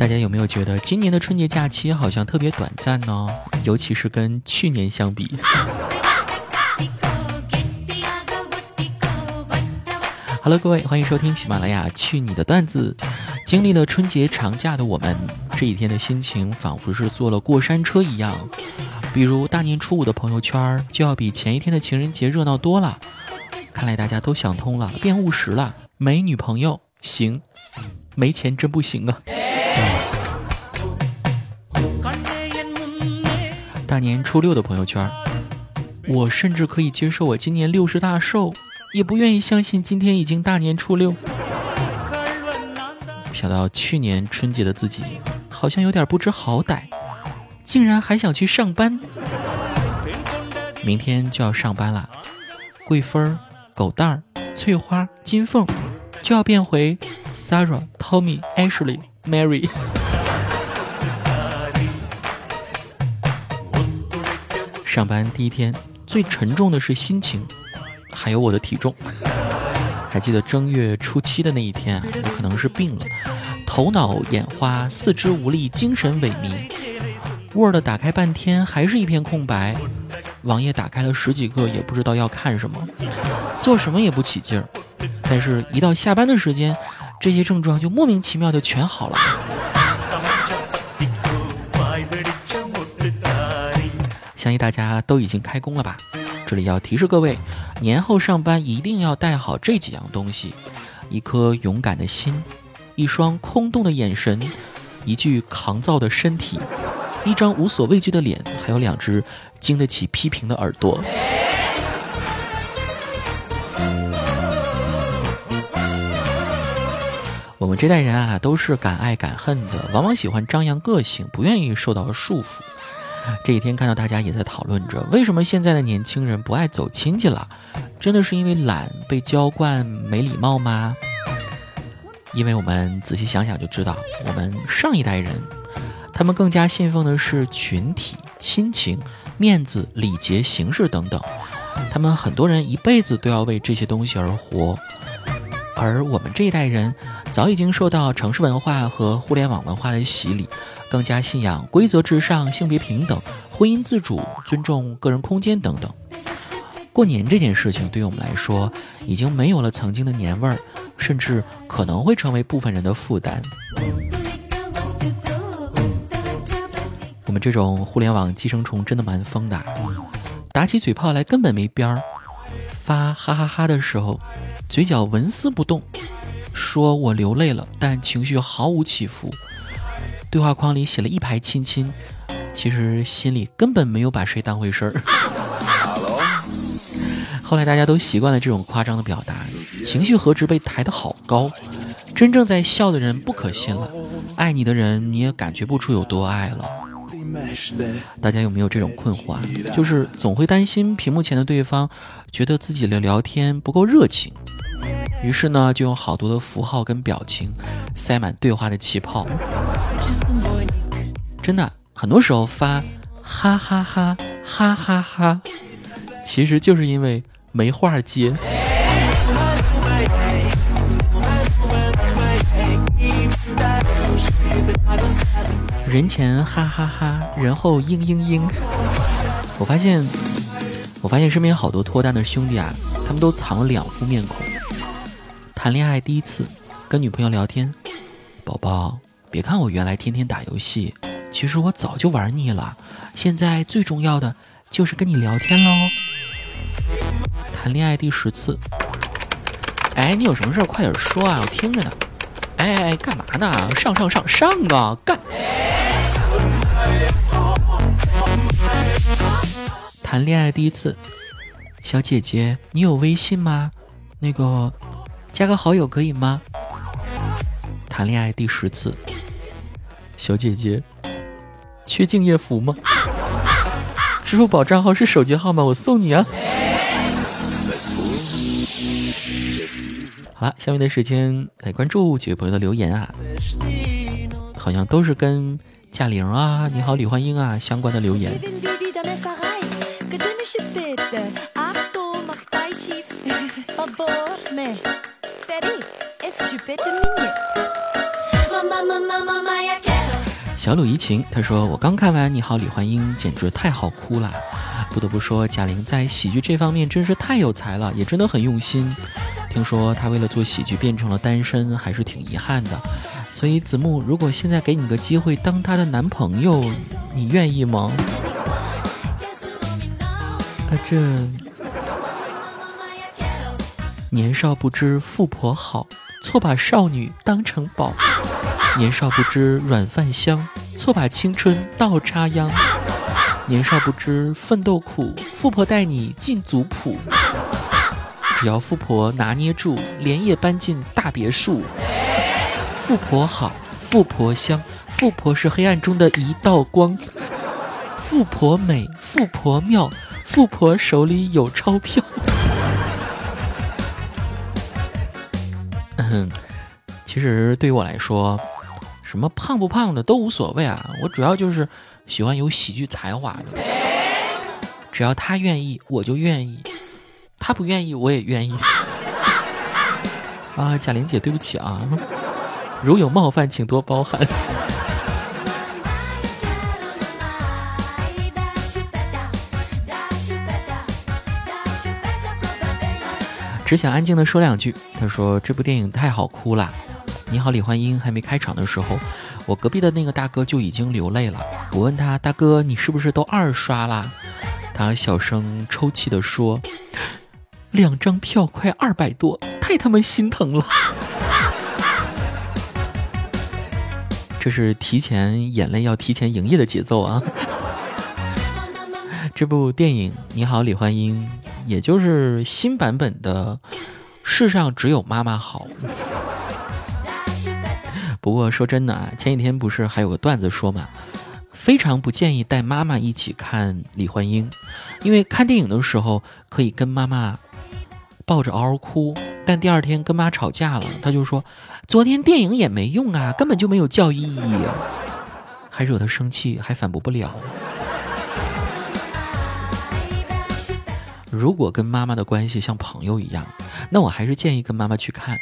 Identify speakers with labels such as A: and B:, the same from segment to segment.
A: 大家有没有觉得今年的春节假期好像特别短暂呢？尤其是跟去年相比。Hello，各位，欢迎收听喜马拉雅《去你的段子》。经历了春节长假的我们，这几天的心情仿佛是坐了过山车一样。比如大年初五的朋友圈就要比前一天的情人节热闹多了。看来大家都想通了，变务实了。没女朋友行，没钱真不行啊。大年初六的朋友圈，我甚至可以接受我今年六十大寿，也不愿意相信今天已经大年初六。想到去年春节的自己，好像有点不知好歹，竟然还想去上班。明天就要上班了，桂芬、狗蛋儿、翠花、金凤就要变回 Sarah、Tommy、Ashley、Mary。上班第一天，最沉重的是心情，还有我的体重。还记得正月初七的那一天，我可能是病了，头脑眼花，四肢无力，精神萎靡。Word 打开半天还是一片空白，网页打开了十几个也不知道要看什么，做什么也不起劲儿。但是，一到下班的时间，这些症状就莫名其妙的全好了。相信大家都已经开工了吧？这里要提示各位，年后上班一定要带好这几样东西：一颗勇敢的心，一双空洞的眼神，一具抗造的身体，一张无所畏惧的脸，还有两只经得起批评的耳朵。我们这代人啊，都是敢爱敢恨的，往往喜欢张扬个性，不愿意受到束缚。这几天看到大家也在讨论着，为什么现在的年轻人不爱走亲戚了？真的是因为懒，被娇惯，没礼貌吗？因为我们仔细想想就知道，我们上一代人，他们更加信奉的是群体、亲情、面子、礼节、形式等等，他们很多人一辈子都要为这些东西而活。而我们这一代人，早已经受到城市文化和互联网文化的洗礼。更加信仰规则至上、性别平等、婚姻自主、尊重个人空间等等。过年这件事情对于我们来说，已经没有了曾经的年味儿，甚至可能会成为部分人的负担。我们这种互联网寄生虫真的蛮疯的，打起嘴炮来根本没边儿。发哈哈哈的时候，嘴角纹丝不动，说我流泪了，但情绪毫无起伏。对话框里写了一排亲亲，其实心里根本没有把谁当回事儿。后来大家都习惯了这种夸张的表达，情绪何止被抬得好高，真正在笑的人不可信了，爱你的人你也感觉不出有多爱了。大家有没有这种困惑？就是总会担心屏幕前的对方觉得自己的聊天不够热情，于是呢就用好多的符号跟表情塞满对话的气泡。真的，很多时候发哈哈哈哈哈哈，其实就是因为没话接。人前哈哈哈，然后嘤嘤嘤。我发现，我发现身边好多脱单的兄弟啊，他们都藏了两副面孔。谈恋爱第一次，跟女朋友聊天，宝宝。别看我原来天天打游戏，其实我早就玩腻了。现在最重要的就是跟你聊天喽。谈恋爱第十次，哎，你有什么事快点说啊，我听着呢。哎哎，干嘛呢？上上上上啊，干！谈恋爱第一次，小姐姐，你有微信吗？那个，加个好友可以吗？谈恋爱第十次。小姐姐，缺敬业福吗？支付宝账号是手机号吗？我送你啊！好了，下面的时间来关注几位朋友的留言啊，好像都是跟贾玲啊、你好李焕英啊相关的留言。小鲁怡情，他说我刚看完《你好，李焕英》，简直太好哭了。不得不说，贾玲在喜剧这方面真是太有才了，也真的很用心。听说她为了做喜剧变成了单身，还是挺遗憾的。所以子木，如果现在给你个机会当她的男朋友，你愿意吗？啊，这年少不知富婆好，错把少女当成宝。年少不知软饭香，错把青春倒插秧。年少不知奋斗苦，富婆带你进族谱。只要富婆拿捏住，连夜搬进大别墅。富婆好，富婆香，富婆是黑暗中的一道光。富婆美，富婆妙，富婆手里有钞票。嗯，其实对于我来说。什么胖不胖的都无所谓啊，我主要就是喜欢有喜剧才华的。只要他愿意，我就愿意；他不愿意，我也愿意。啊，贾玲姐，对不起啊，如有冒犯，请多包涵。只想安静的说两句。他说这部电影太好哭了。你好，李焕英还没开场的时候，我隔壁的那个大哥就已经流泪了。我问他，大哥，你是不是都二刷啦？他小声抽泣的说：“两张票快二百多，太他妈心疼了。”这是提前眼泪要提前营业的节奏啊！这部电影《你好，李焕英》，也就是新版本的《世上只有妈妈好》。不过说真的啊，前几天不是还有个段子说嘛，非常不建议带妈妈一起看李焕英，因为看电影的时候可以跟妈妈抱着嗷嗷哭，但第二天跟妈吵架了，他就说昨天电影也没用啊，根本就没有教育意义，还惹他生气，还反驳不了。如果跟妈妈的关系像朋友一样，那我还是建议跟妈妈去看。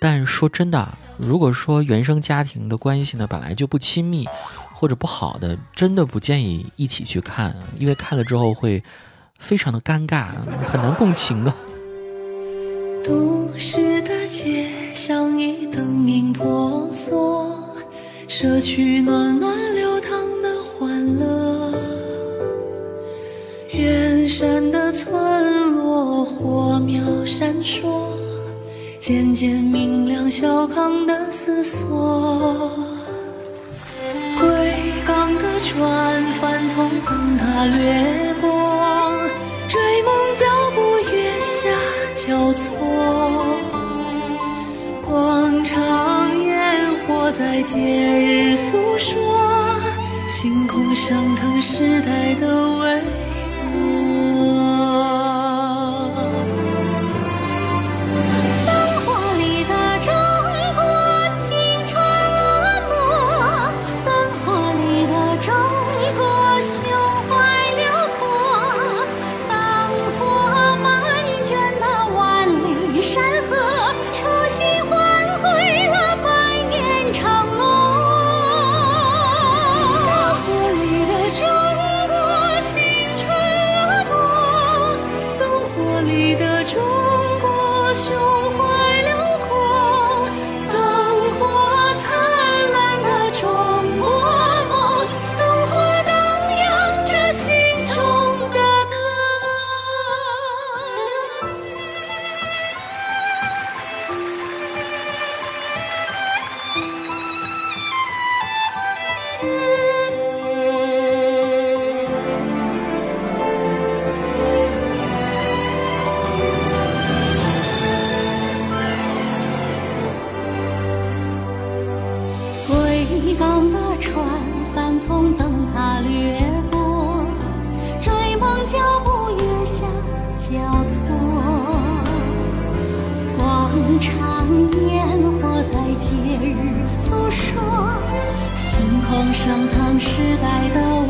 A: 但说真的。如果说原生家庭的关系呢本来就不亲密或者不好的，真的不建议一起去看，因为看了之后会非常的尴尬，很难共情的。
B: 都市的街像一灯明婆娑，社区暖暖流说。渐渐明亮，小康的思索。归港的船帆从灯塔掠过，追梦脚步月下交错。广场烟火在节日诉说，星空升腾时代的微。港的船帆从灯塔掠过，追梦脚步月下交错。广场烟火在
C: 节日诉说，星空升腾时代的。